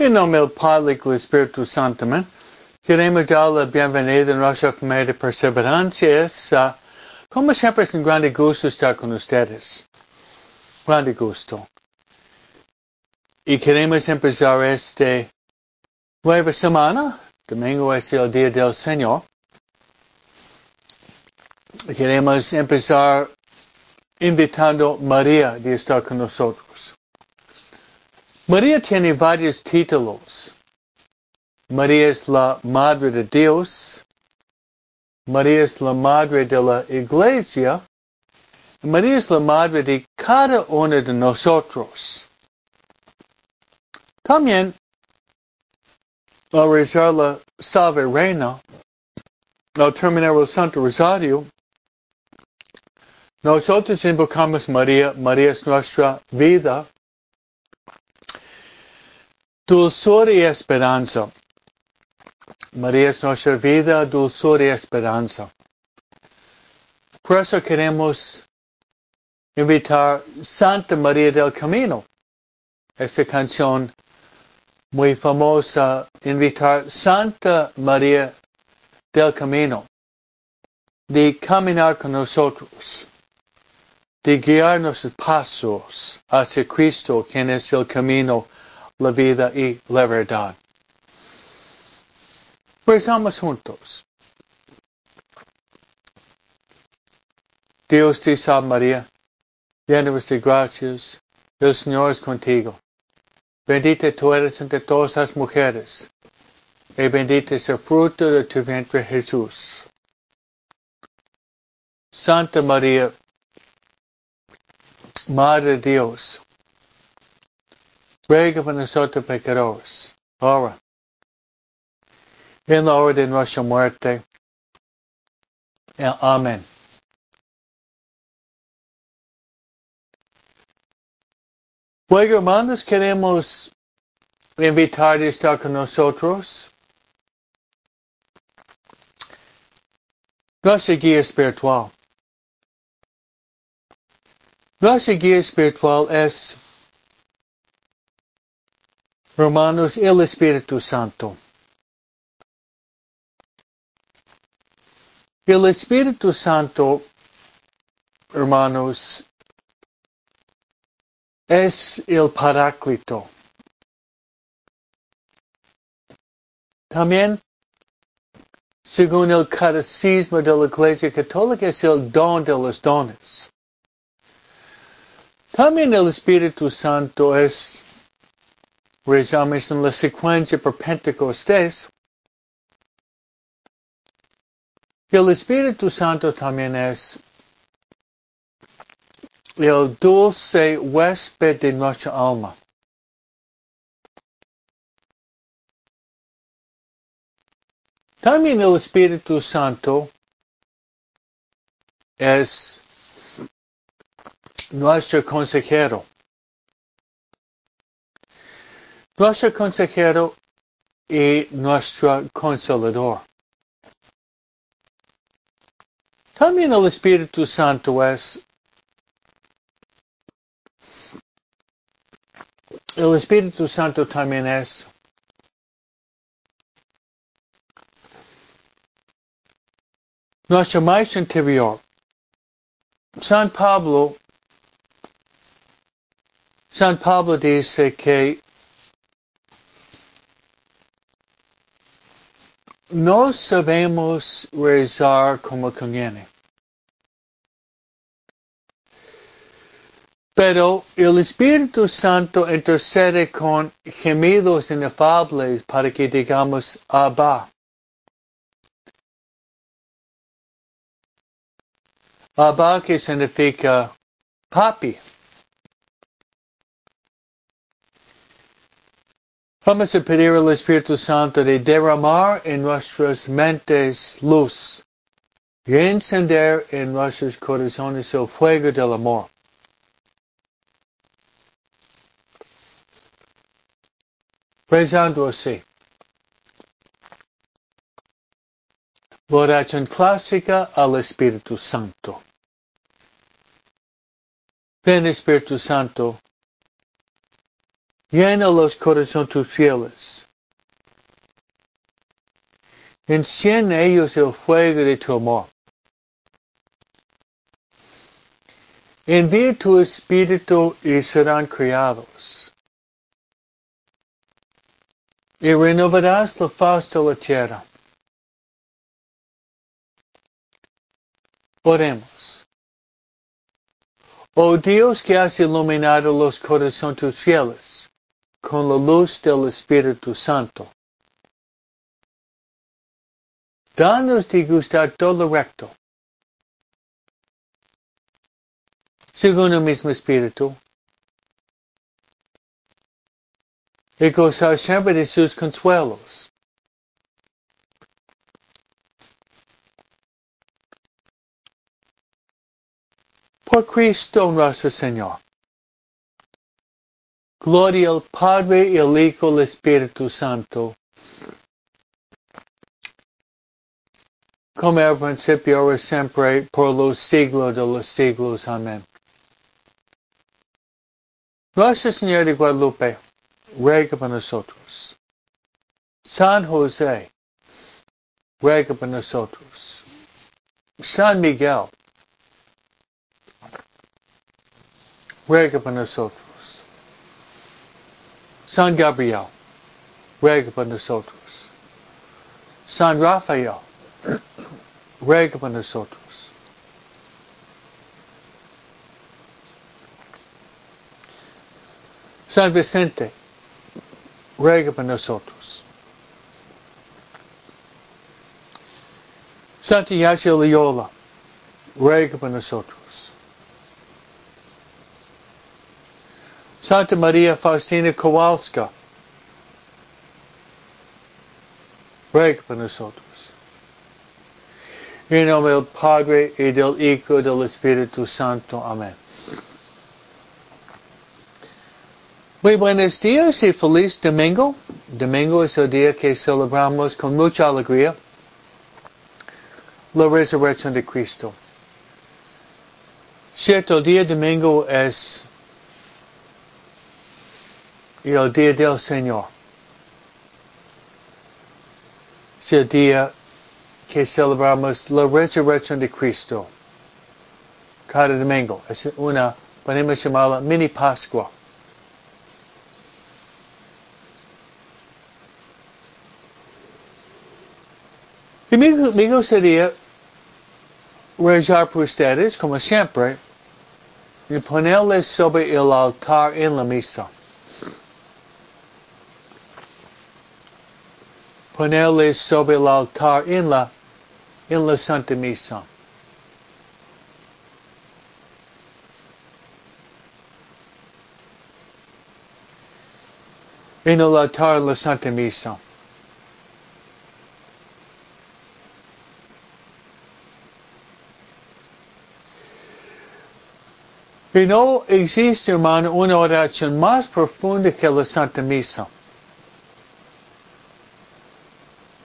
En nombre del Padre y del Espíritu Santo. Queremos dar la bienvenida en nuestra familia de perseverancia. Es, uh, como siempre, es un grande gusto estar con ustedes. Grande gusto. Y queremos empezar esta nueva semana. Domingo es el Día del Señor. Queremos empezar invitando a María de estar con nosotros. María tiene varios títulos. María es la Madre de Dios. María es la Madre de la Iglesia. María es la Madre de cada uno de nosotros. También, al rezar la Salve Reina, al terminar el Santo Rosario, nosotros invocamos María, María es nuestra vida, dulzura y esperanza. María es nuestra vida, dulzura y esperanza. Por eso queremos invitar Santa María del Camino. Esa canción muy famosa, invitar Santa María del Camino, de caminar con nosotros de guiar nuestros pasos hacia Cristo, quien es el camino, la vida y la verdad. Rezamos juntos. Dios te salve María, llena de gracias, el Señor es contigo. Bendita tú eres entre todas las mujeres, y bendito es el fruto de tu vientre Jesús. Santa María, Madre de Dios, ruega por nosotros pecadores, ahora, en la hora de nuestra muerte. Amén. Luego, hermanos, queremos invitar a estar con nosotros. Nuestra guía espiritual. Nuestra guía espiritual es, hermanos, el Espíritu Santo. El Espíritu Santo, hermanos, es el Paráclito. También, según el Catecismo de la Iglesia Católica, es el don de los dones. También el Espíritu Santo es, rezamos en la secuencia por Pentecostés, el Espíritu Santo también es el dulce huésped de nuestra alma. También el Espíritu Santo es nuestro consejero. Nuestro consejero y nuestro consolador. También el Espíritu Santo es el Espíritu Santo también es nuestro maestro interior. San Pablo San Pablo dice que no sabemos rezar como conviene. Pero el Espíritu Santo intercede con gemidos inefables para que digamos Abba. Abba que significa papi. Vamos a pedir al Espíritu Santo de derramar en nuestras mentes luz y encender en nuestros corazones el fuego del amor. Rezando así. La clásica al Espíritu Santo. Ven Espíritu Santo, Llena los corazones tus fieles. Enciende ellos el fuego de tu amor. Envía tu espíritu y serán criados. Y renovarás la faz de la tierra. Oremos. Oh Dios que has iluminado los corazones fieles con la luz del Espíritu Santo. Danos de gustar todo recto según el mismo espíritu, y gozar siempre de sus consuelos. Por Cristo nuestro Señor. Gloria al Padre y al Hijo y al Espíritu Santo. Como al principio, ahora siempre, por los siglos de los siglos. Amén. Nuestra Señora de Guadalupe, ruega por nosotros. San José, ruega por nosotros. San Miguel, ruega por nosotros. San Gabriel, ruega por. San Rafael, ruega por. San Vicente, ruega por nosotros. Santa Loyola, ruega por. Santa María Faustina Kowalska, ruega por nosotros. En nombre del Padre y del Hijo y del Espíritu Santo. Amén. Muy buenos días y feliz domingo. Domingo es el día que celebramos con mucha alegría la resurrección de Cristo. Cierto, día domingo es el día del Señor. Es el día que celebramos la resurrección de Cristo. Cada domingo. Es una, podemos llamarla mini Pascua. Y me, gustaría rezar por ustedes, como siempre, y ponerles sobre el altar en la misa. Ponerles sobre el altar en la, Santa Misa. En el altar en la Santa Misa. Y no existe, hermano, una oración más profunda que la Santa Misa.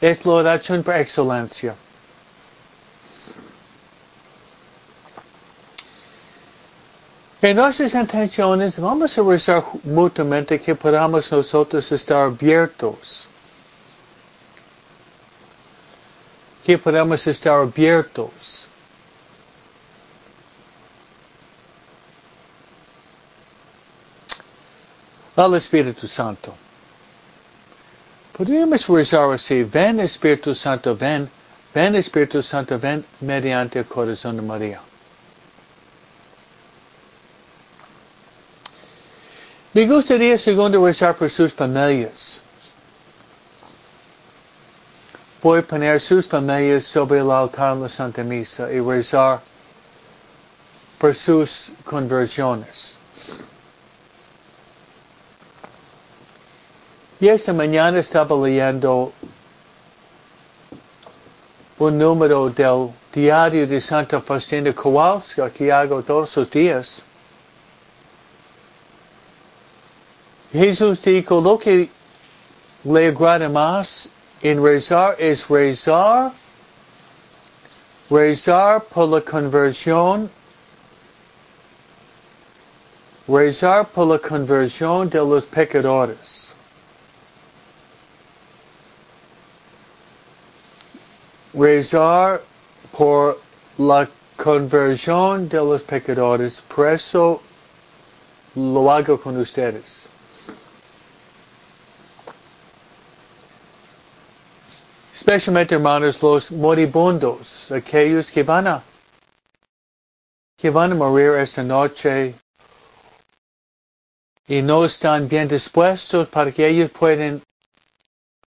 Es la oración por excelencia. En nuestras intenciones vamos a rezar mutuamente que podamos nosotros estar abiertos. Que podamos estar abiertos al Espíritu Santo. Podríamos rezar así, ven Espíritu Santo, ven, ven Espíritu Santo, ven mediante el corazón de María. Me gustaría segundo rezar por sus familias. Voy a poner sus familias sobre el altar de la Santa Misa y rezar por sus conversiones. Y esta mañana estaba leyendo un número del diario de Santa Faustina Kowalska que hago todos los días. Jesús dijo, lo que le agrada más en rezar es rezar, rezar por la conversión rezar por la conversión de los pecadores. Rezar por la conversión de los pecadores, por eso lo hago con ustedes. Especialmente, hermanos, los moribundos, aquellos que van a, que van a morir esta noche y no están bien dispuestos para que ellos puedan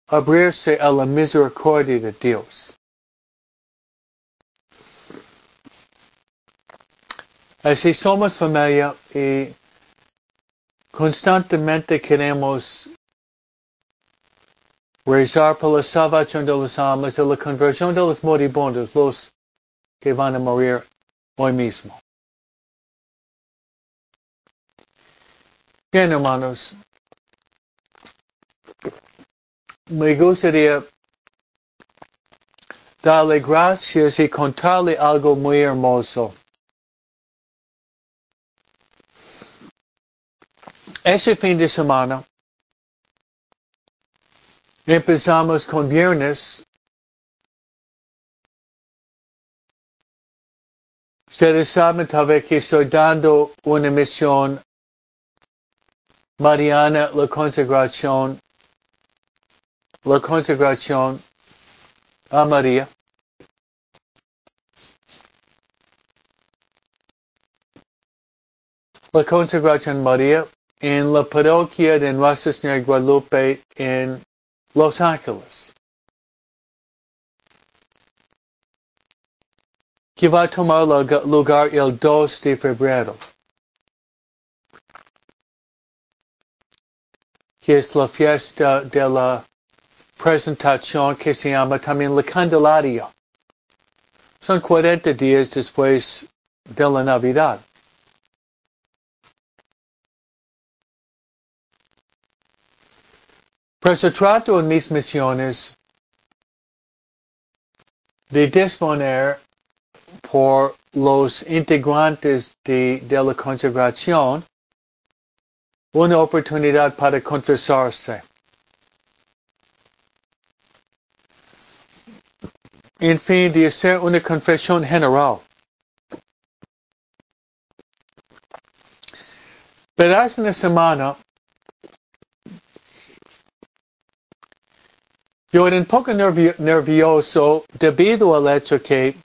abrirse a la misericordia de Dios. Así somos familia y constantemente queremos rezar por la salvación de los almas y la conversión de los moribundos, los que van a morir hoy mismo. Bien, hermanos, me gustaría darle gracias y contarle algo muy hermoso. Ese fin de semana empezamos con viernes. Ustedes saben tal vez que estoy dando una misión mariana, la consagración, la consagración a María. La consagración María en la parroquia de Nuestra Señora Guadalupe en Los Ángeles. Que va a tomar lugar el 2 de febrero. Que es la fiesta de la presentación que se llama también la Candelaria. Son 40 días después de la Navidad. Pero se trato en mis misiones de disponer por los integrantes de, la consagración una oportunidad para confesarse. En fin, de hacer una confesión general. Pero hace una semana Yo era un poco nervioso debido al hecho que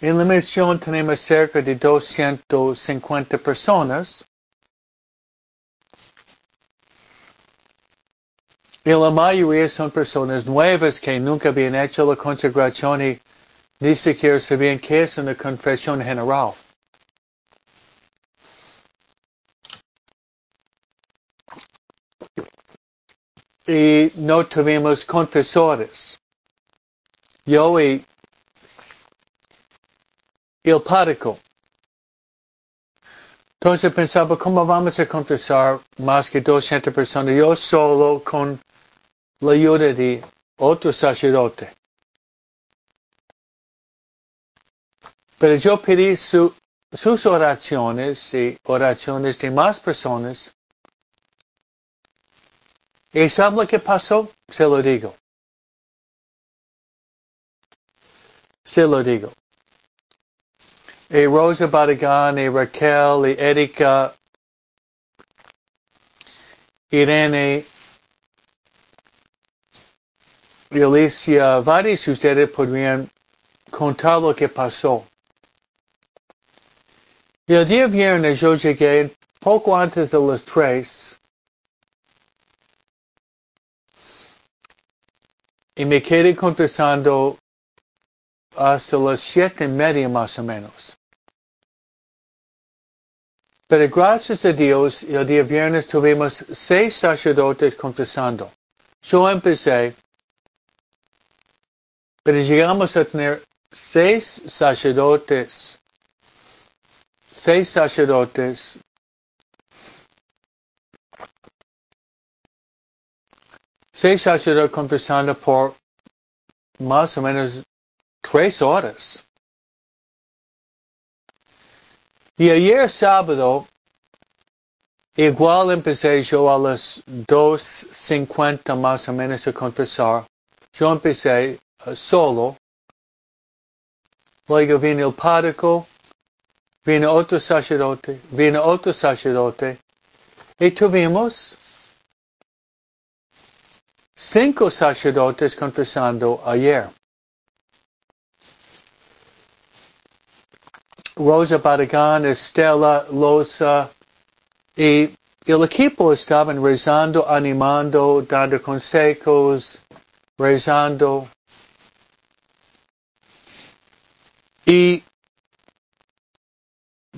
en la misión tenemos cerca de 250 personas. Y la mayoría son personas nuevas que nunca habían hecho la consagración y ni siquiera sabían qué es una confesión general. Y no tuvimos confesores. Yo y el pático. Entonces pensaba, ¿cómo vamos a confesar más que 200 personas? Yo solo con la ayuda de otro sacerdote. Pero yo pedí sus oraciones y oraciones de más personas ¿Y sabe lo que pasó? Se lo digo. Se lo digo. Y Rosa Barragán, y Raquel, y Erika, Irene, y Alicia, varios de ustedes podrían contar lo que pasó. Y el día viernes yo llegué poco antes de las tres y me quedé confesando hasta las siete y media más o menos. Pero gracias a Dios, el día viernes tuvimos seis sacerdotes confesando. Yo empecé, pero llegamos a tener seis sacerdotes, seis sacerdotes seis sacerdotes confesando por más o menos tres horas. Y ayer sábado Igual empecé yo a las 2.50 más o menos a confesar. Yo empecé uh, solo. Luego vino el párroco, vino otro sacerdote, vino otro sacerdote. Y tuvimos cinco sacerdotes confesando ayer. Rosa Barragán, Estela Loza y el equipo estaban rezando, animando, dando consejos, rezando. Y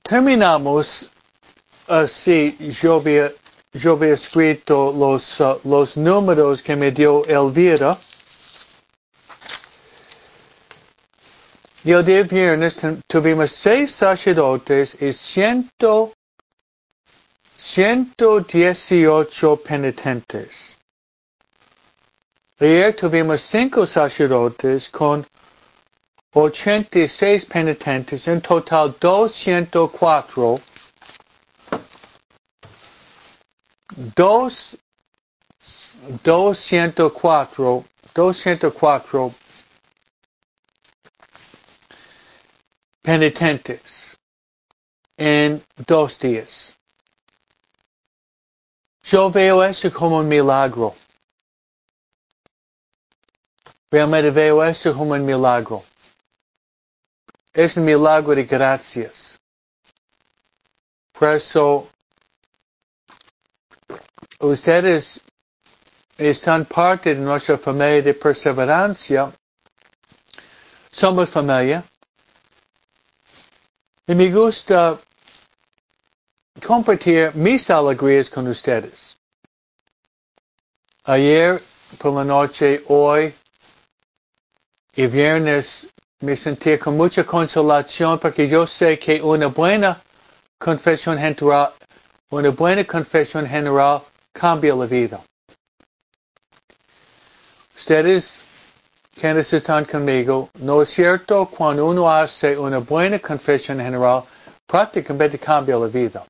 terminamos así, había, yo había escrito los, uh, los números que me dio Elvira. Y el día viernes tuvimos seis sacerdotes y ciento, 118 penitentes. Ayer tuvimos cinco sacerdotes con 86 penitentes, en total 204. Dos, 204, 204 penitentes en dos días. Yo veo eso como un milagro. Realmente veo esto como un milagro. Es un milagro de gracias. Por eso, ustedes están parte de nuestra familia de perseverancia. Somos familia. Y me gusta compartir mis alegrías con ustedes. Ayer por la noche, hoy y viernes me sentí con mucha consolación porque yo sé que una buena confesión general, una buena confesión general cambia la vida. Ustedes quienes están conmigo, no es cierto cuando uno hace una buena confesión general, prácticamente cambia la vida.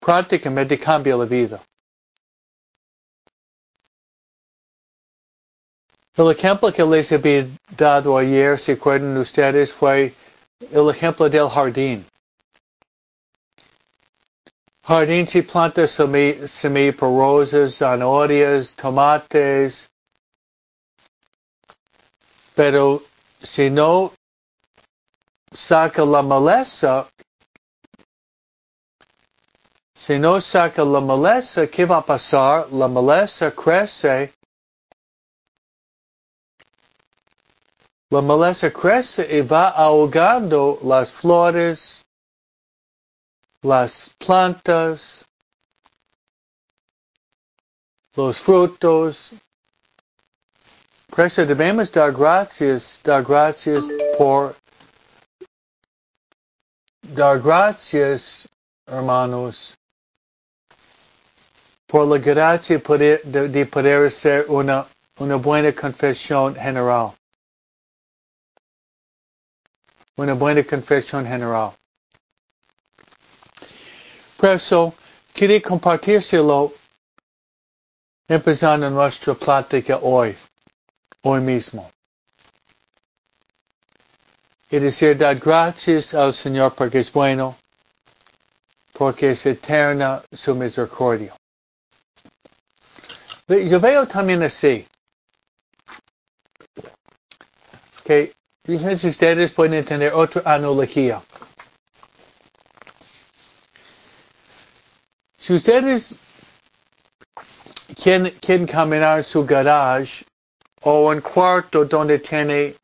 Prácticamente cambia la vida. El ejemplo que les había dado ayer, si acuerdan ustedes, fue el ejemplo del jardín. Jardín si planta semilla por rosas, zanahorias, tomates, pero si no saca la maleza, si no saca la maleza, ¿qué va a pasar? La maleza crece. La maleza crece y va ahogando las flores, las plantas, los frutos. Por debemos dar gracias, dar gracias por, dar gracias, hermanos, por la gracia de, de poder hacer una, una buena confesión general una buena confesión general. Por eso, quería compartírselo empezando nuestra plática hoy, hoy mismo. Y decir, dar gracias al Señor porque es bueno, porque es eterna su misericordia. Yo veo también así, que Fíjense ustedes pueden tener otra analogía. Si ustedes quieren, quieren caminar su garage o un cuarto donde tiene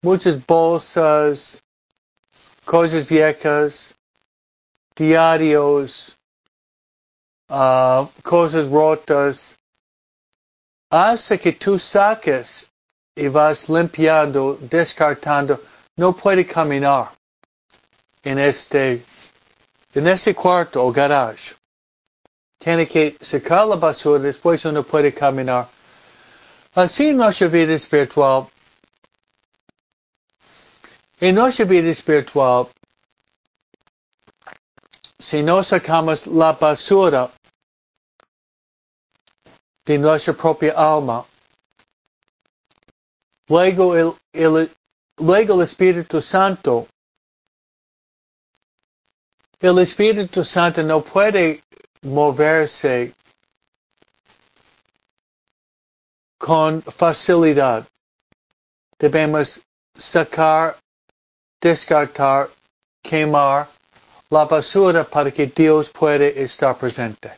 muchas bolsas, cosas viejas, diarios, uh, cosas rotas, hace que tú saques y vas limpiando, descartando, no puede caminar en este, en este cuarto o garage. Tiene que sacar la basura, después uno puede caminar. Así en nuestra vida espiritual, en nuestra vida espiritual, si no sacamos la basura de nuestra propia alma, luego el, el, luego el Espíritu Santo, el Espíritu Santo no puede moverse con facilidad. Debemos sacar, descartar, quemar la basura para que Dios pueda estar presente.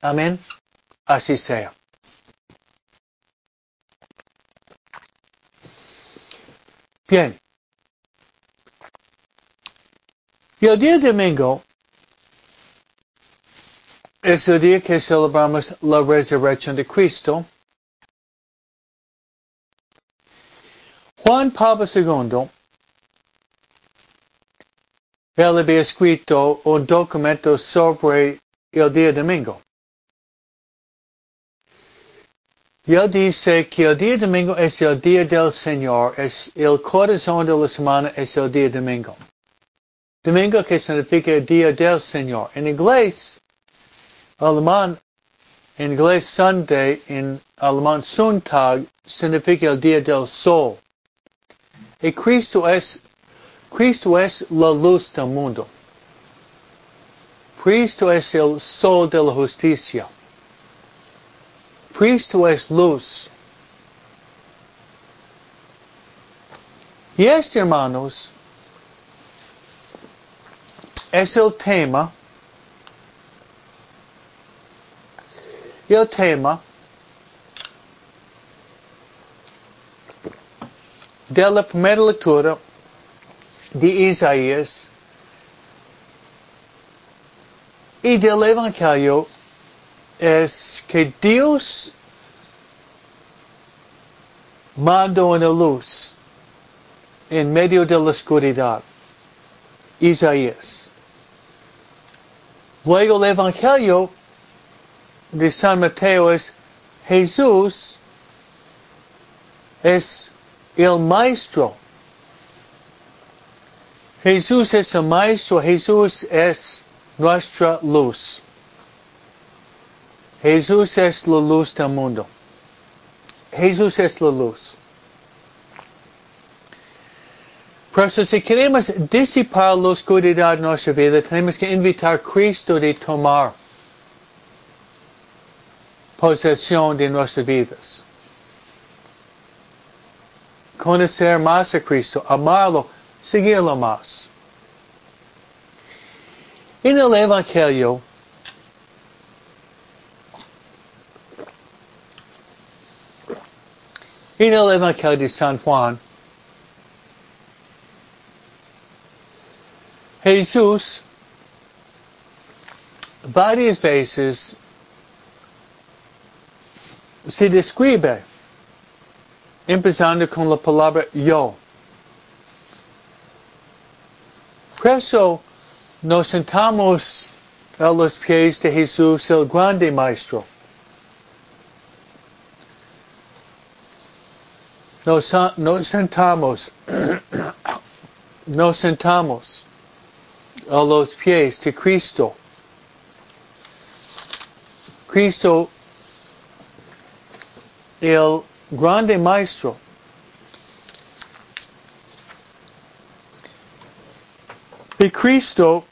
Amén. Así sea. Bien. Y el día domingo es el día que celebramos la resurrección de Cristo. Juan Pablo II, él había escrito un documento sobre el día domingo. Y él dice que el día domingo es el día del Señor, es el corazón de la semana es el día domingo. Domingo que significa día del Señor. En inglés, alemán, en inglés Sunday, en alemán Sonntag, significa el día del sol. Y Cristo es, Cristo es la luz del mundo. Cristo es el sol de la justicia. Cristo es luz. Y este, hermanos, es el tema, el tema de la primera lectura de Isaías y del Evangelio es que Dios mandó una luz en medio de la oscuridad. Isaías. Luego el Evangelio de San Mateo es Jesús es el maestro. Jesús es el maestro, Jesús es nuestra luz. Jesús es la luz del mundo. Jesús es la luz. Por eso si queremos disipar la oscuridad de nuestra vida, tenemos que invitar a Cristo de tomar posesión de nuestras vidas. Conocer más a Cristo, amarlo, seguirlo más. En el Evangelio, en el Evangelio de San Juan, Jesús varias veces se describe empezando con la palabra yo. Por eso nos sentamos a los pies de Jesús, el grande maestro. Nos, nos sentamos, nos sentamos a los pies de Cristo. Cristo, el grande maestro. Y Cristo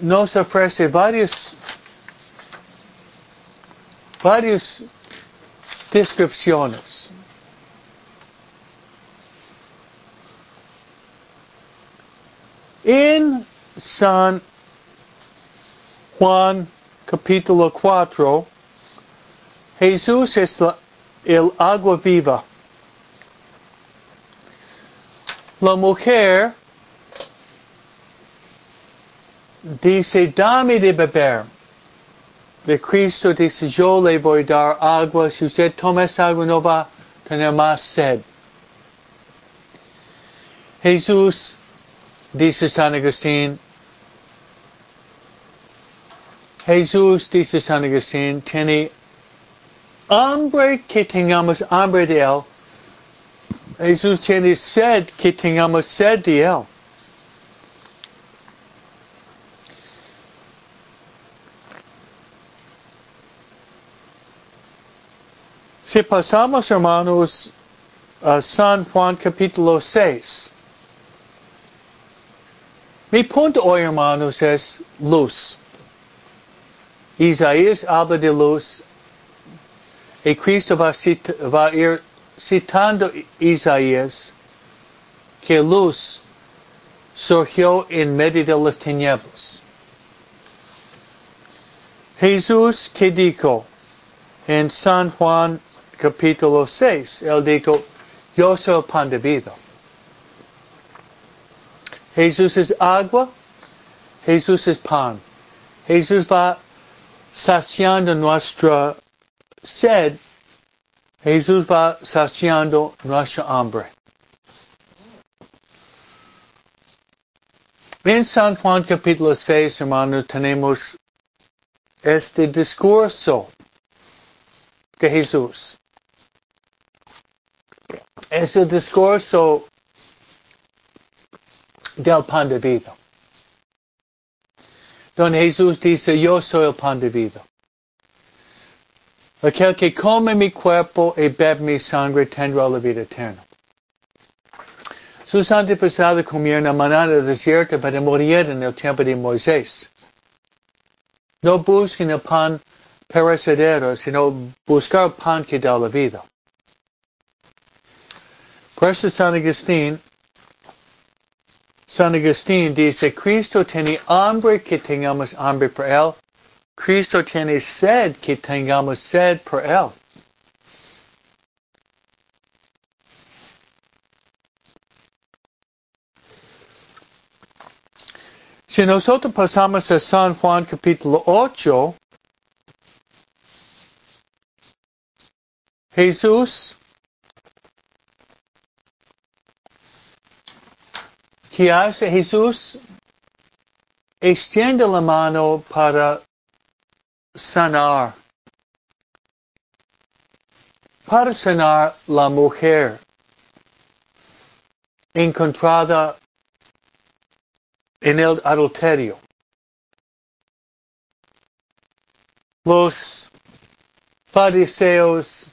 nos ofrece varias, varias descripciones. San Juan capítulo 4, Jesús es la, el agua viva. La mujer dice, dame de beber. De Cristo dice, yo le voy a dar agua. Si usted toma esa agua no va a tener más sed. Jesús dice San Agustín, Jesús, dice San Agustín, tiene hambre que tengamos hambre de Él Jesús tiene sed que tengamos sed de Él. Si pasamos, hermanos, a San Juan capítulo 6. Mi punto hoy, hermanos, es luz. Isaías habla de luz y Cristo va, a ir citando Isaías que luz surgió en medio de las tinieblas. Jesús que dijo en San Juan capítulo 6, él dijo, yo soy pan de vida. Jesús es agua, Jesús es pan. Jesús va saciando nuestra sed, Jesús va saciando nuestra hambre. En San Juan capítulo 6, hermanos, tenemos este discurso de Jesús. Es el discurso del pan de vida. Donde Jesús dice, yo soy el pan de vida. Aquel que come mi cuerpo y bebe mi sangre tendrá la vida eterna. Sus antepasados comieron la manada desierta para morir en el tiempo de Moisés. No busquen el pan perecedero, sino buscar pan que da la vida. Por eso San Agustín, San Agustín dice, Cristo tiene hambre que tengamos hambre por Él. Cristo tiene sed que tengamos sed por Él. Si nosotros pasamos a San Juan capítulo 8, Jesús ¿Qué hace Jesús? Extiende la mano para sanar. Para sanar la mujer encontrada en el adulterio. Los fariseos,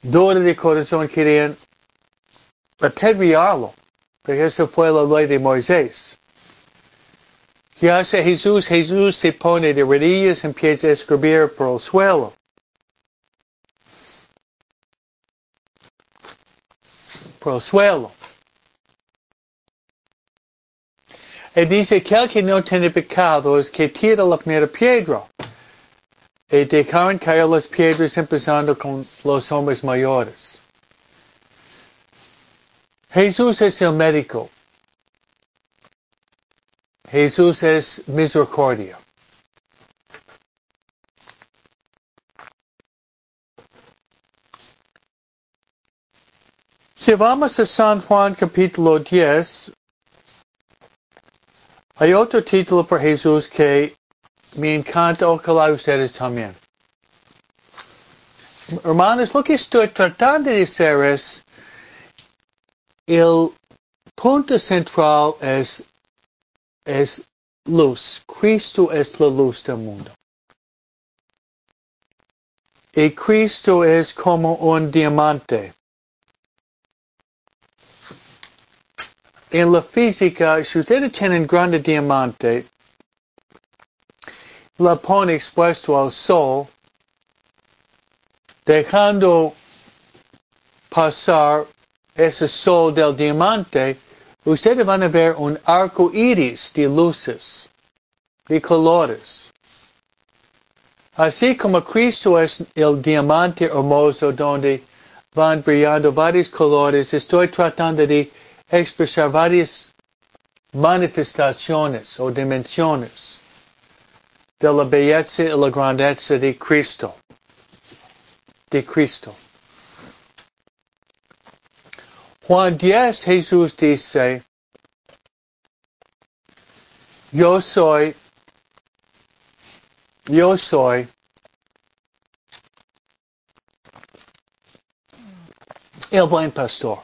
dores de corazón, querían apedrearlo. Porque esa fue la ley de Moisés. ¿Qué hace Jesús? Jesús se pone de rodillas y empieza a escribir por el suelo. Por el suelo. Y dice que que no tiene pecado es que tira la primera piedra. Y dejaron caer las piedras empezando con los hombres mayores. Jesús es el médico. Jesús es misericordia. Si vamos a San Juan capítulo 10, hay otro título por Jesús que me encanta, ojalá ustedes también. Hermanos, lo que estoy tratando de decir es, el punto central es, es luz. Cristo es la luz del mundo. Y Cristo es como un diamante. En la física, si ustedes tienen grande diamante, la pone expuesto al sol, dejando pasar ese sol del diamante, ustedes van a ver un arco iris de luces, de colores. Así como Cristo es el diamante hermoso donde van brillando varios colores, estoy tratando de expresar varias manifestaciones o dimensiones de la belleza y la grandeza de Cristo. De Cristo. Juan 10 Jesús dice, yo soy, yo soy el buen pastor.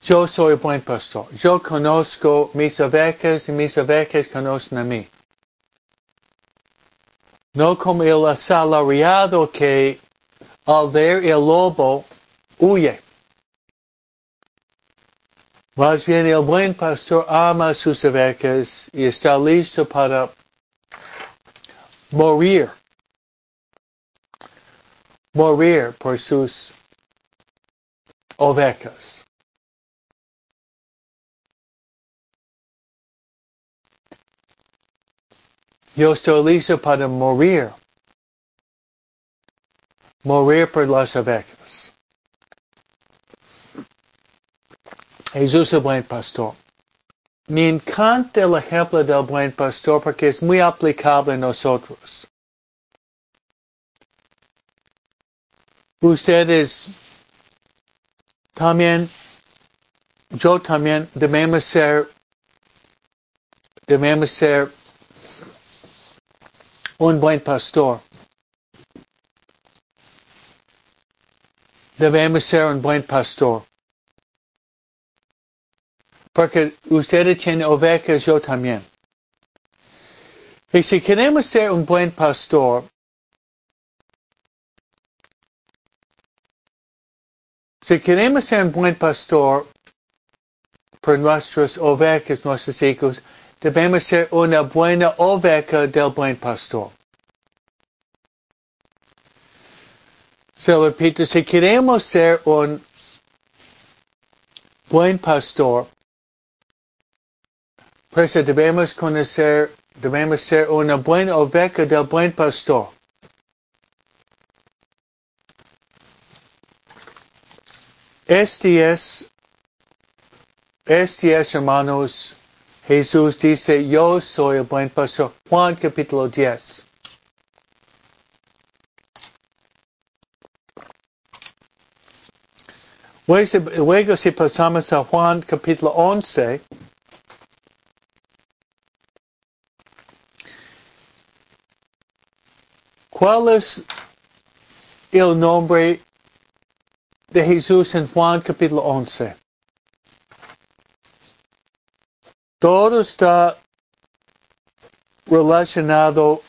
Yo soy el buen pastor. Yo conozco mis ovejas y mis ovejas conocen a mí. No como el asalariado que al ver el lobo huye. Más bien el buen pastor ama sus ovejas y está listo para morir. Morir por sus ovejas. Yo estoy listo para morir. Morir por las ovejas. Jesús el buen pastor. Me encanta el ejemplo del buen pastor porque es muy aplicable a nosotros. Ustedes también, yo también debemos ser, debemos ser un buen pastor. Debemos ser un buen pastor. Porque ustedes tienen ovejas, yo también. Y si queremos ser un buen pastor, si queremos ser un buen pastor por nuestras ovejas, nuestros hijos, debemos ser una buena oveja del buen pastor. Se repito, si queremos ser un buen pastor, pues debemos conocer, debemos ser una buena oveja del buen pastor. Este es, este es, hermanos, Jesús dice, yo soy el buen pastor. Juan capítulo 10. Luego si pasamos a Juan capítulo 11, ¿cuál es el nombre de Jesús en Juan capítulo 11? Todo está relacionado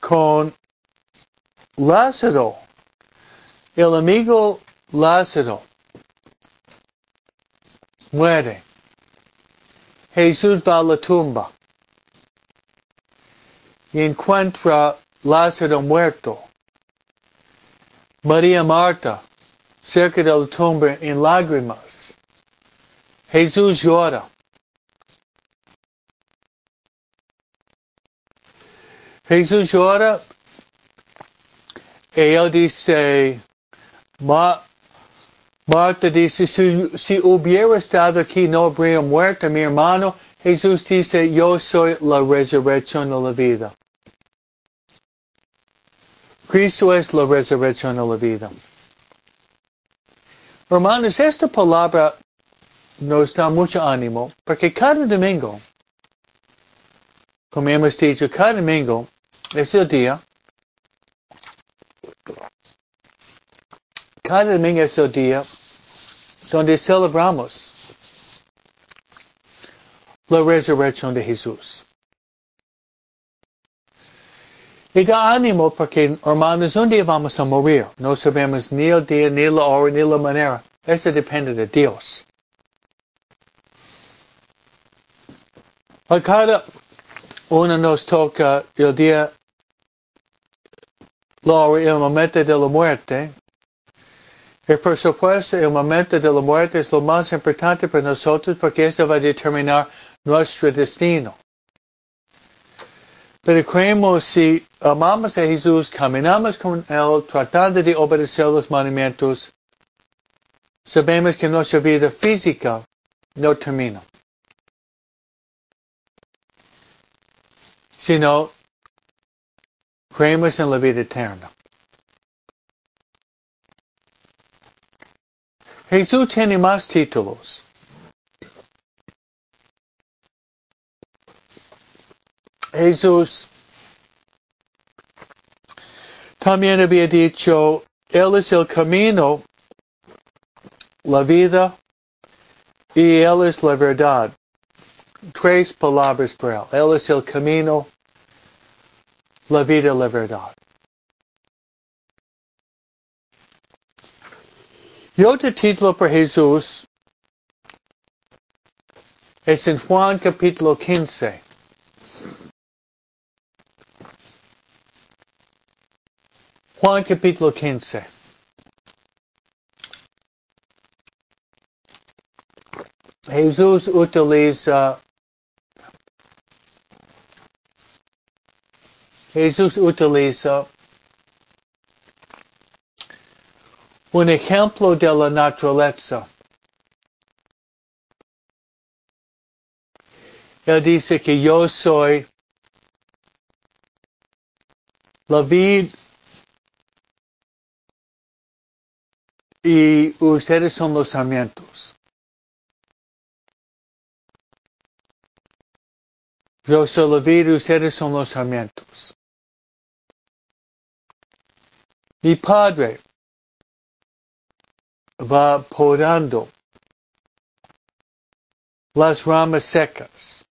con Lázaro, el amigo Lázaro. Muere. Jesús va a la tumba y encuentra Lázaro muerto. María Marta, cerca de la tumba en lágrimas. Jesús llora. Jesús llora y él dice, Marta dice, si, hubiera estado aquí no habría muerto mi hermano. Jesús dice, yo soy la resurrección de la vida. Cristo es la resurrección de la vida. Hermanos, esta palabra nos da mucho ánimo, porque cada domingo, como hemos dicho, cada domingo es el día. Cada domingo es el día donde celebramos la resurrección de Jesús. Y da ánimo porque, hermanos, un día vamos a morir. No sabemos ni el día, ni la hora, ni la manera. Eso depende de Dios. A cada uno nos toca el día el momento de la muerte. Y por supuesto, el momento de la muerte es lo más importante para nosotros porque eso va a determinar nuestro destino. Pero creemos si amamos a Jesús, caminamos con Él, tratando de obedecer los mandamientos, sabemos que nuestra vida física no termina. Sino Creemos en la vida eterna. Jesús tiene más títulos. Jesús también había dicho, Él es el camino, la vida y Él es la verdad. Tres palabras para Él. Él es el camino, la vida la verdad. Y otro título para Jesús es en Juan capítulo 15. Juan capítulo 15. Jesús utiliza Jesús utiliza un ejemplo de la naturaleza. Él dice que yo soy la vid y ustedes son los sarmientos. Yo soy la ustedes son los sarmientos. Mi padre va podando las ramas secas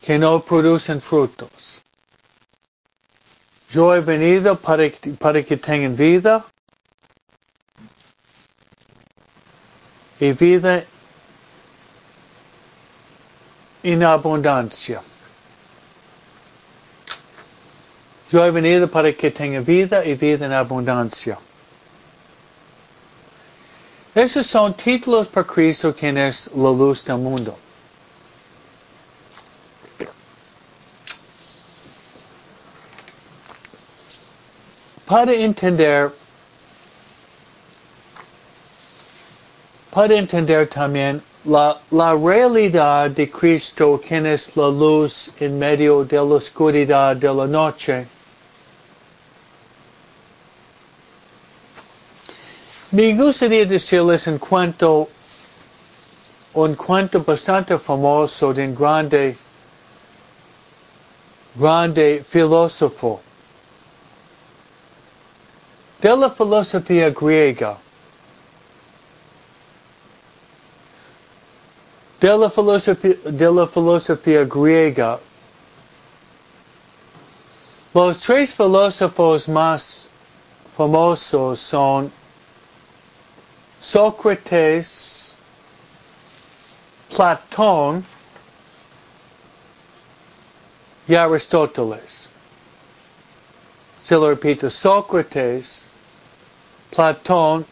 que no producen frutos. Yo he venido para, para que tengan vida y vida en abundancia. Yo he venido para que tengan vida y vida en abundancia. Esos son títulos para Cristo, quien es la luz del mundo. Para entender, para entender también la, la realidad de Cristo, quien es la luz en medio de la oscuridad de la noche, Me gustaría decirles un cuento, un cuento bastante famoso de un grande, grande filósofo de la filosofía griega. De la filosofía, de la griega, los tres filósofos más famosos son Sócrates, Platón y Aristóteles. Se lo repito, Sócrates, Platón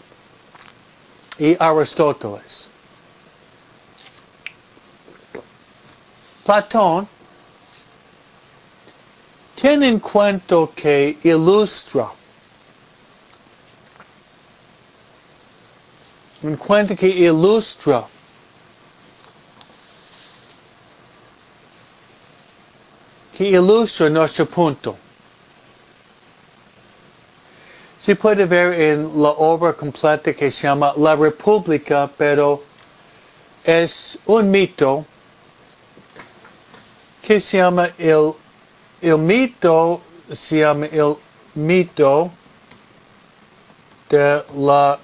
y Aristóteles. Platón tiene un cuento que ilustra un cuento que ilustra que ilustra nuestro punto. Se puede ver en la obra completa que se llama La República, pero es un mito que se llama el, el mito, se llama el mito de la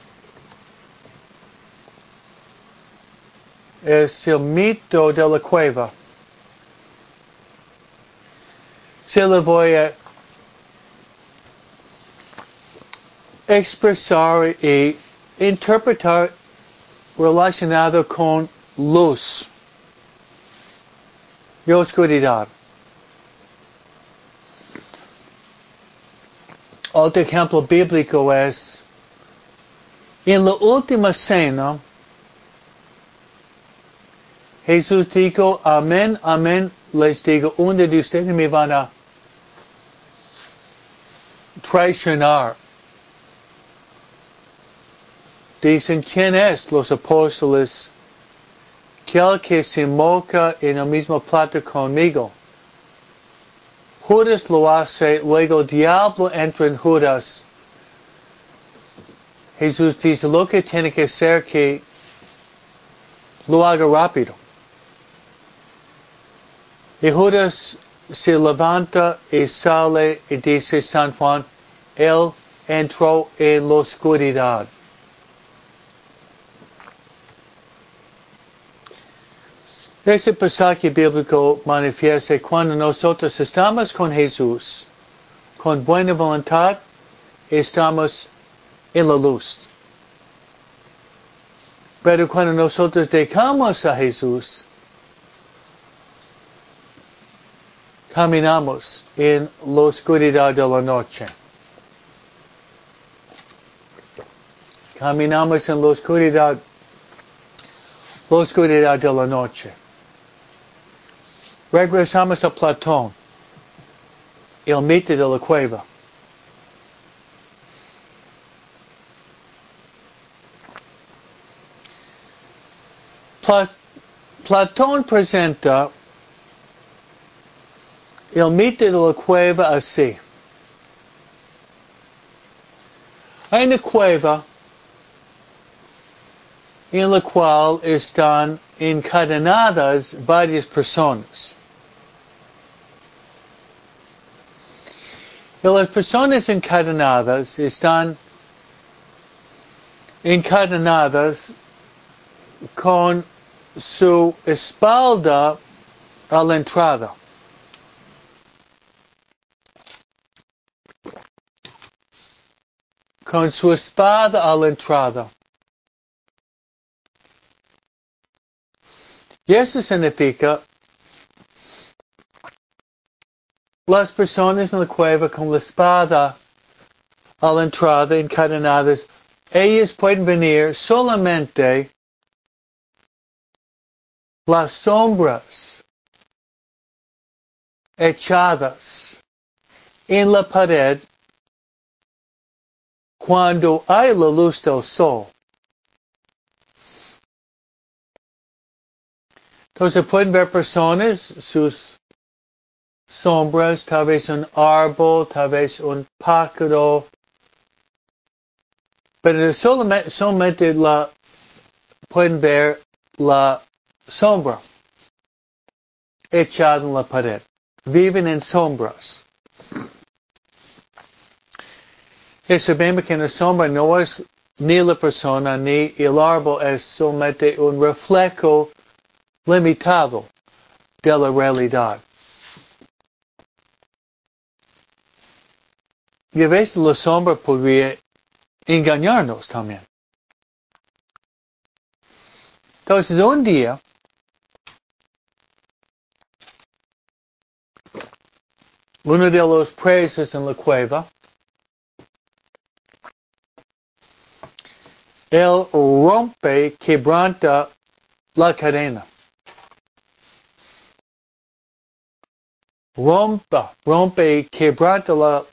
es el mito de la cueva. Se lo voy a expresar y interpretar relacionado con luz y oscuridad. Otro ejemplo bíblico es en la última cena Jesús dijo, amén, amén, les digo, uno de ustedes me van a traicionar. Dicen, ¿quién es los apóstoles? Aquel que se moca en el mismo plato conmigo. Judas lo hace, luego el diablo entra en Judas. Jesús dice, lo que tiene que ser que lo haga rápido. Y Judas se levanta y sale y dice San Juan, él entró en la oscuridad. Ese pasaje bíblico manifiesta cuando nosotros estamos con Jesús, con buena voluntad, estamos en la luz. Pero cuando nosotros dejamos a Jesús, caminamos en la oscuridad de la noche. Caminamos en la oscuridad, la oscuridad de la noche. Regresamos a Platón, el mito de la cueva. Platón presenta el mito de la cueva así. Hay una cueva en la cual están encadenadas varias personas. Las personas encadenadas están encadenadas con su espalda a la entrada. Con su espada a la entrada. Y eso significa las personas en la cueva con la espada a la entrada encadenadas, ellas pueden venir solamente las sombras echadas en la pared cuando hay la luz del sol. Entonces pueden ver personas, sus sombras, tal vez un árbol, tal vez un pájaro, pero solamente, solamente la, pueden ver la sombra echada en la pared. Viven en sombras. Y sabemos que la sombra no es ni la persona ni el árbol, es solamente un reflejo limitado de la realidad. Y a veces la sombra podría engañarnos también. Entonces, un día, uno de los presos en la cueva, él rompe, quebranta la cadena. Rompa, rompe quebranta la,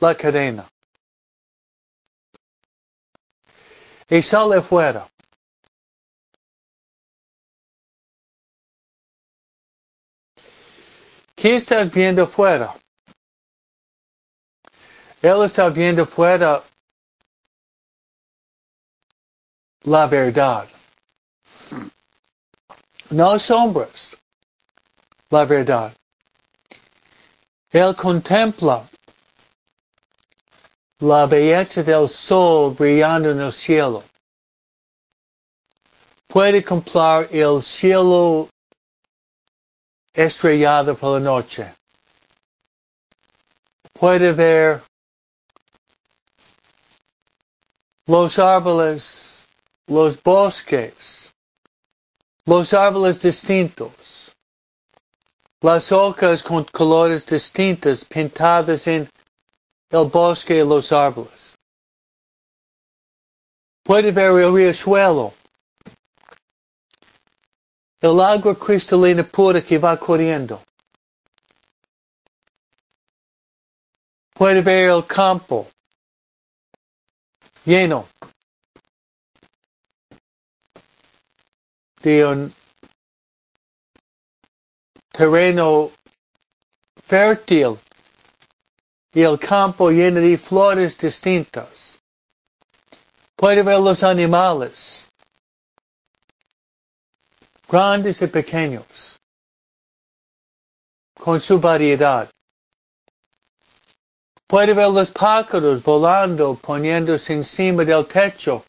la cadena. Y sale fuera. ¿Qué estás viendo fuera? Él está viendo fuera la verdad. No sombras. La verdad. Él contempla la belleza del sol brillando en el cielo. Puede contemplar el cielo estrellado por la noche. Puede ver los árboles, los bosques, los árboles distintos, las hojas con colores distintos pintadas en el bosque y los árboles. Puede ver el riachuelo, el agua cristalina pura que va corriendo. Puede ver el campo lleno de un terreno fértil y el campo lleno de flores distintas. Puede ver los animales, grandes y pequeños, con su variedad. Puede ver los pájaros volando, poniéndose encima del techo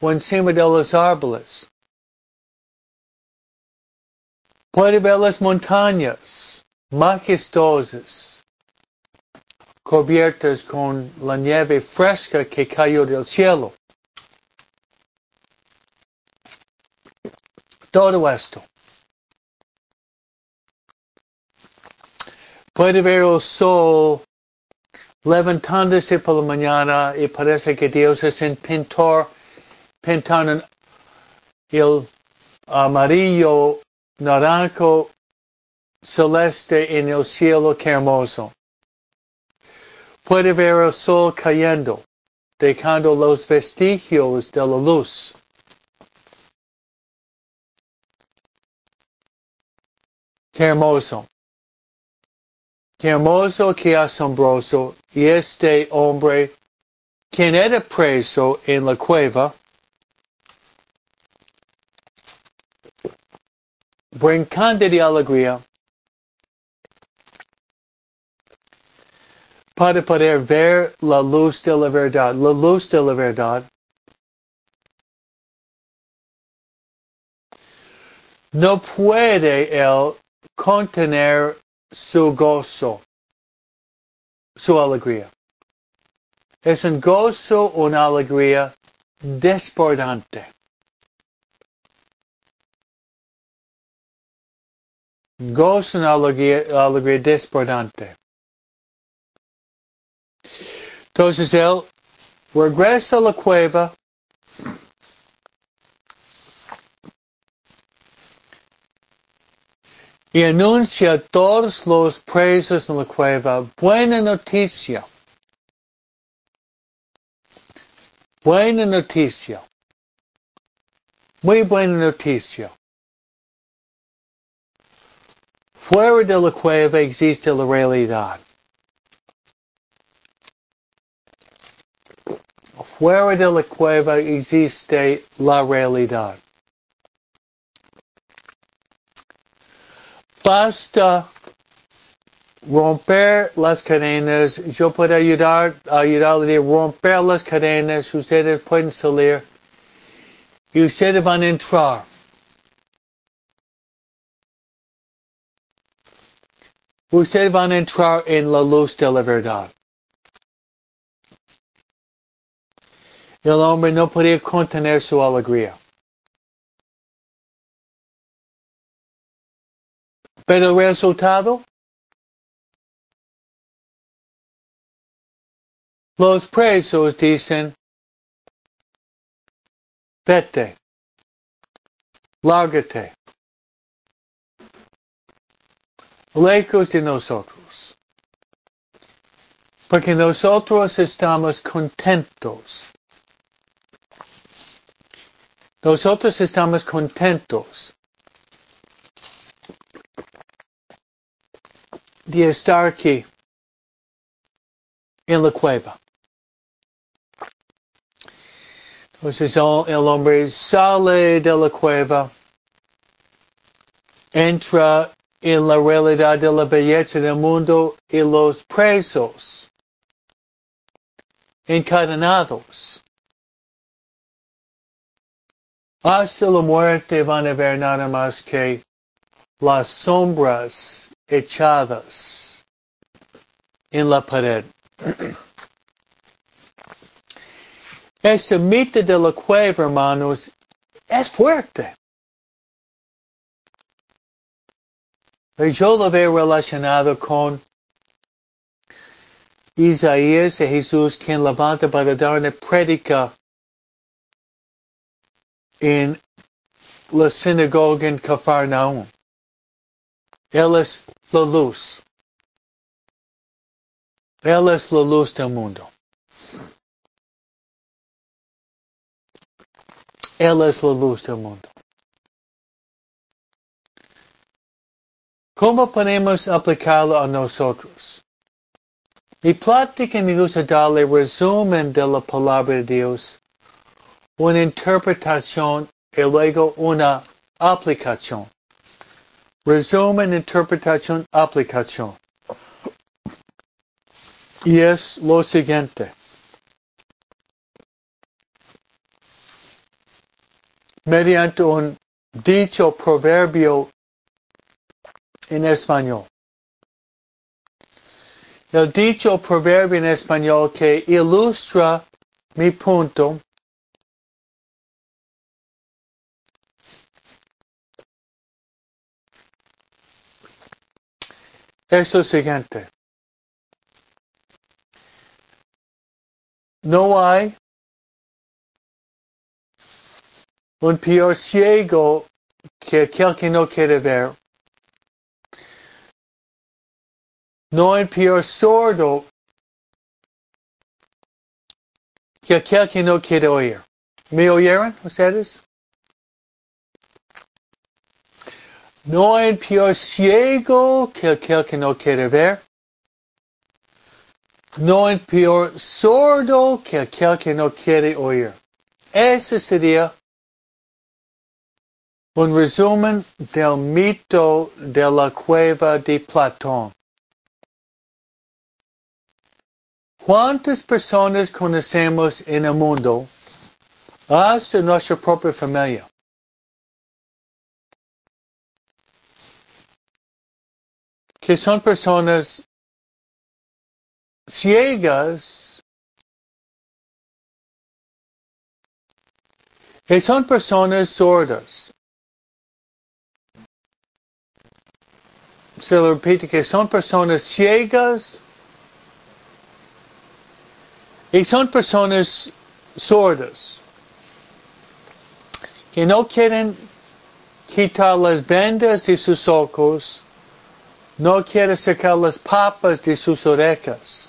o encima de los árboles. Puede ver las montañas majestuosas, cubiertas con la nieve fresca que cayó del cielo. Todo esto. Puede ver el sol levantándose por la mañana y parece que Dios es un pintor pintando el amarillo, naranjo, celeste en el cielo, que hermoso. Puede ver el sol cayendo, dejando los vestigios de la luz. Qué hermoso. Qué hermoso, qué asombroso. Y este hombre, quien era preso en la cueva, brincando de alegría, para poder ver la luz de la verdad, la luz de la verdad. No puede él contener su gozo, su alegría. Es un gozo, una alegría desbordante. Gozo, una alegría, alegría desbordante. Entonces él regresa a la cueva y anuncia a todos los presos en la cueva buena noticia. Buena noticia. Muy buena noticia. Fuera de la cueva existe la realidad. Fuera de la cueva existe la realidad. basta romper las cadenas. Yo puedo ayudar, ayudarle a romper las cadenas. Ustedes pueden salir y ustedes van a entrar. Ustedes van a entrar en la luz de la verdad. El hombre no podía contener su alegría. Pero el resultado, los presos dicen, vete, lárgate, lejos de nosotros, porque nosotros estamos contentos. Nosotros estamos contentos de estar aquí en la cueva. Entonces el hombre sale de la cueva, entra en la realidad de la belleza del mundo y los presos encadenados. Hasta la muerte van a ver nada más que las sombras echadas en la pared. Este mito de la cueva, hermanos, es fuerte. Yo lo veo relacionado con Isaías y Jesús quien levanta para dar una prédica en la sinagoga en Cafarnaum. Él es la luz. Él es la luz del mundo. Él es la luz del mundo. ¿Cómo podemos aplicarlo a nosotros? Mi plática me gusta darle resumen de la palabra de Dios, una interpretación y luego una aplicación. Resumen, interpretación, aplicación. Y es lo siguiente. Mediante un dicho proverbio en español. El dicho proverbio en español que ilustra mi punto es lo siguiente. No hay un peor ciego que aquel que no quiere ver. No hay peor sordo que aquel que no quiere oír. ¿Me oyeron ustedes? No hay peor ciego que aquel que no quiere ver. No hay peor sordo que aquel que no quiere oír. Ese sería un resumen del mito de la cueva de Platón. ¿Cuántas personas conocemos en el mundo, hasta nuestra propia familia? Que son personas ciegas que son personas sordas. Se lo repite que son personas ciegas y son personas sordas que no quieren quitar las vendas de sus ojos no quiere sacar las papas de sus orejas.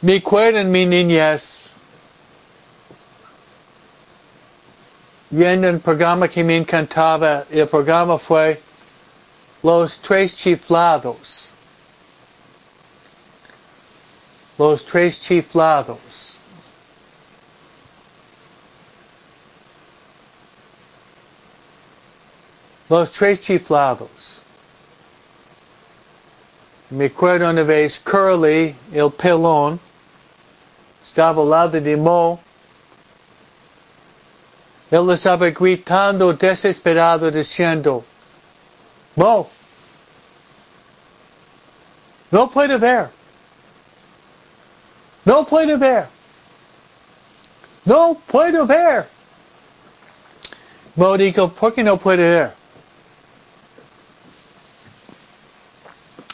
Me acuerdo en mi niñez, viendo un programa que me encantaba, el programa fue Los Tres Chiflados. Los Tres Chiflados. Los tres chiflados. Me acuerdo una vez Curly, el pelón, estaba al lado de Mo. Él estaba gritando desesperado diciendo, Mo, no puede ver. No puede ver. No puedo ver. Mo dijo, ¿por qué no puede ver?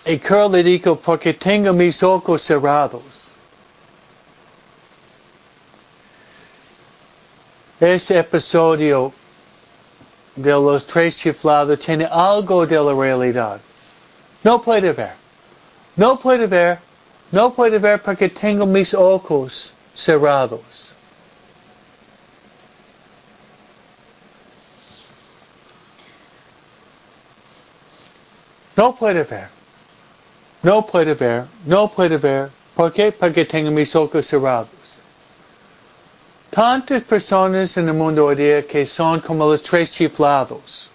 Y Carl le dijo, porque tengo mis ojos cerrados. Este episodio de los tres chiflados tiene algo de la realidad. No puede ver. No puede ver. No puede ver porque tengo mis ojos cerrados. No puede ver. No puede ver, no puede ver. ¿Por qué? Porque tengo mis ojos cerrados. Tantas personas en el mundo hoy día que son como los tres chiflados.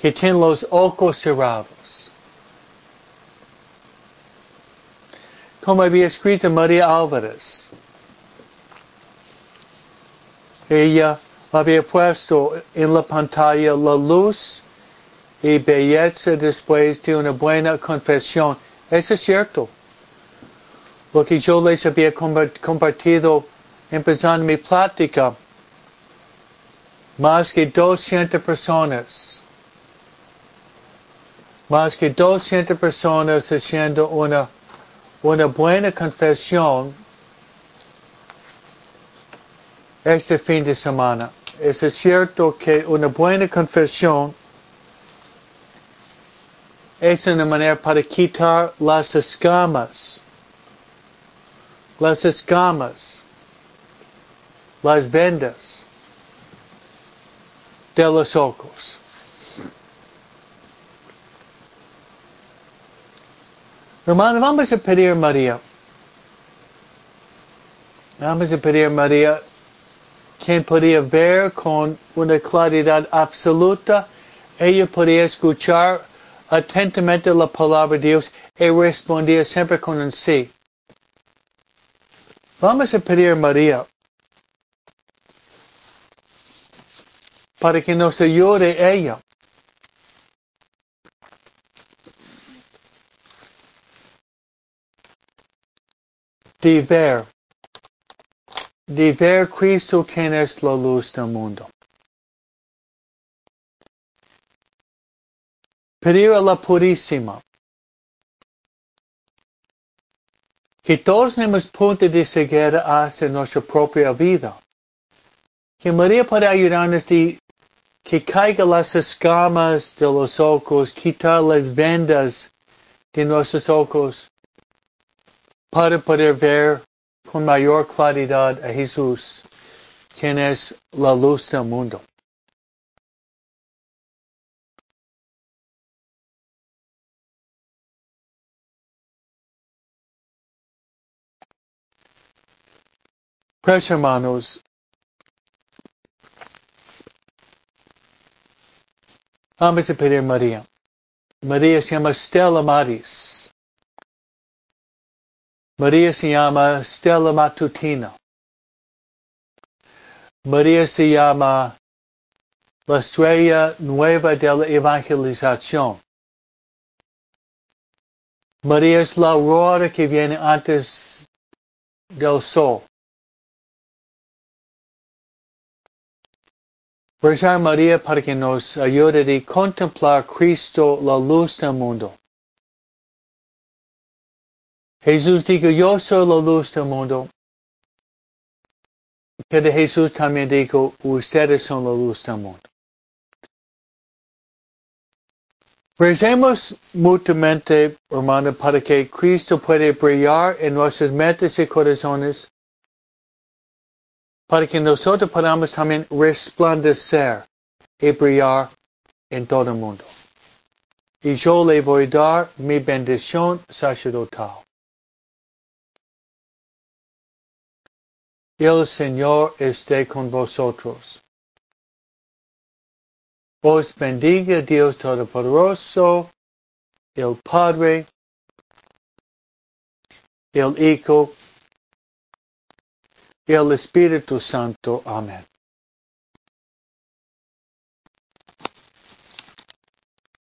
Que tienen los ojos cerrados. Como había escrito María Álvarez. Ella había puesto en la pantalla la luz y belleza después de una buena confesión. Eso es cierto. Lo que yo les había compartido empezando mi plática. Más que 200 personas. Más que 200 personas haciendo una, una buena confesión este fin de semana. Es cierto que una buena confesión es una manera para quitar las escamas, las escamas, las vendas de los ojos. Hermano, vamos a pedir a María. Vamos a pedir a María quien podía ver con una claridad absoluta, ella podía escuchar atentamente la palabra de Dios y respondía siempre con un sí. Vamos a pedir a María para que nos ayude ella. De ver, de ver Cristo quien es la luz del mundo. Pedir a la Purísima que todos tenemos puntos de ceguera hasta nuestra propia vida. Que María pueda ayudarnos de que caigan las escamas de los ojos, quitar las vendas de nuestros ojos para poder ver con mayor claridad a Jesús, quien es la luz del mundo. Pues hermanos, vamos a pedir María. María se llama Stella Maris. María se llama Stella Matutina. María se llama la estrella nueva de la evangelización. María es la aurora que viene antes del sol. Rezar María para que nos ayude a contemplar Cristo, la luz del mundo. Jesús dijo, yo soy la luz del mundo. Pero Jesús también dijo, ustedes son la luz del mundo. Recemos mutuamente, hermano, para que Cristo pueda brillar en nuestras mentes y corazones, para que nosotros podamos también resplandecer y brillar en todo el mundo. Y yo le voy a dar mi bendición sacerdotal. El Señor esté con vosotros. Os bendiga Dios Todopoderoso, el Padre, el Hijo, y el Espíritu Santo. Amén.